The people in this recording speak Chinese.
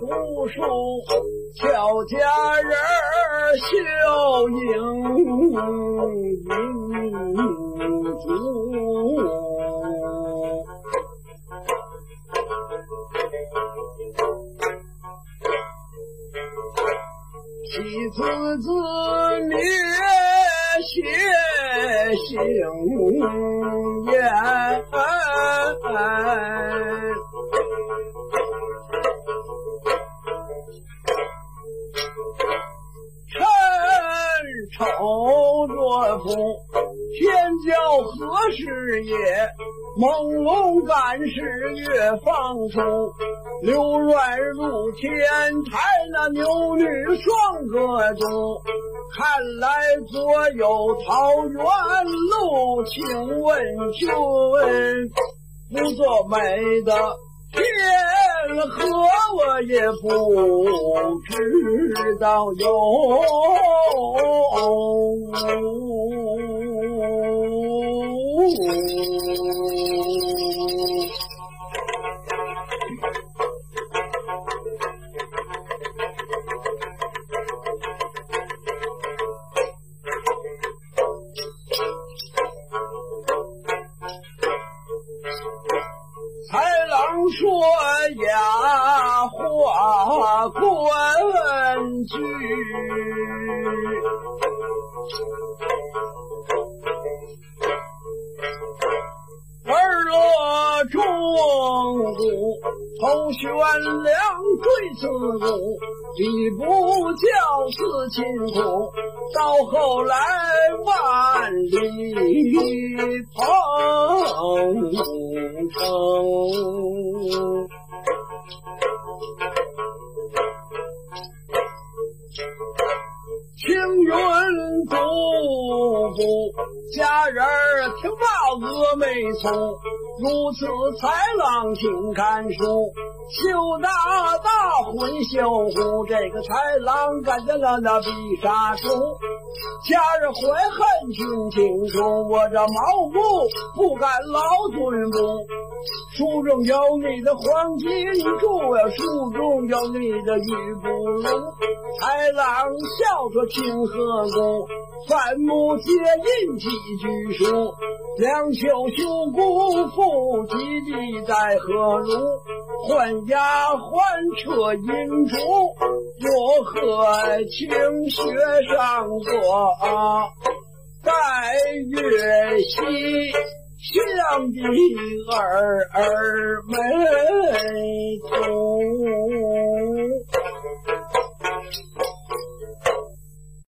读书，俏佳人笑盈珠。妻子子灭血性言。愁若风，天教何时也？朦胧干事月放松，流乱入天台，那牛女双歌中。看来左有桃源路，请问君，不做美的天河，我也不知道有。说呀话冠句。头悬梁坠子路，一不教四亲苦，到后来万里鹏程。青云独步，佳人听罢峨眉从。如此才郎，请看书。羞答答，混绣户，这个豺狼干的那那比杀猪。家人怀恨，听清楚，我这毛骨不敢劳尊不。书中有你的黄金珠呀，书中有你的玉不如。豺狼笑说清河宫，反目结印几句书。两袖修骨腹，基地在何如？换牙换车银烛，我和清雪上过拜月西乡的儿儿美图。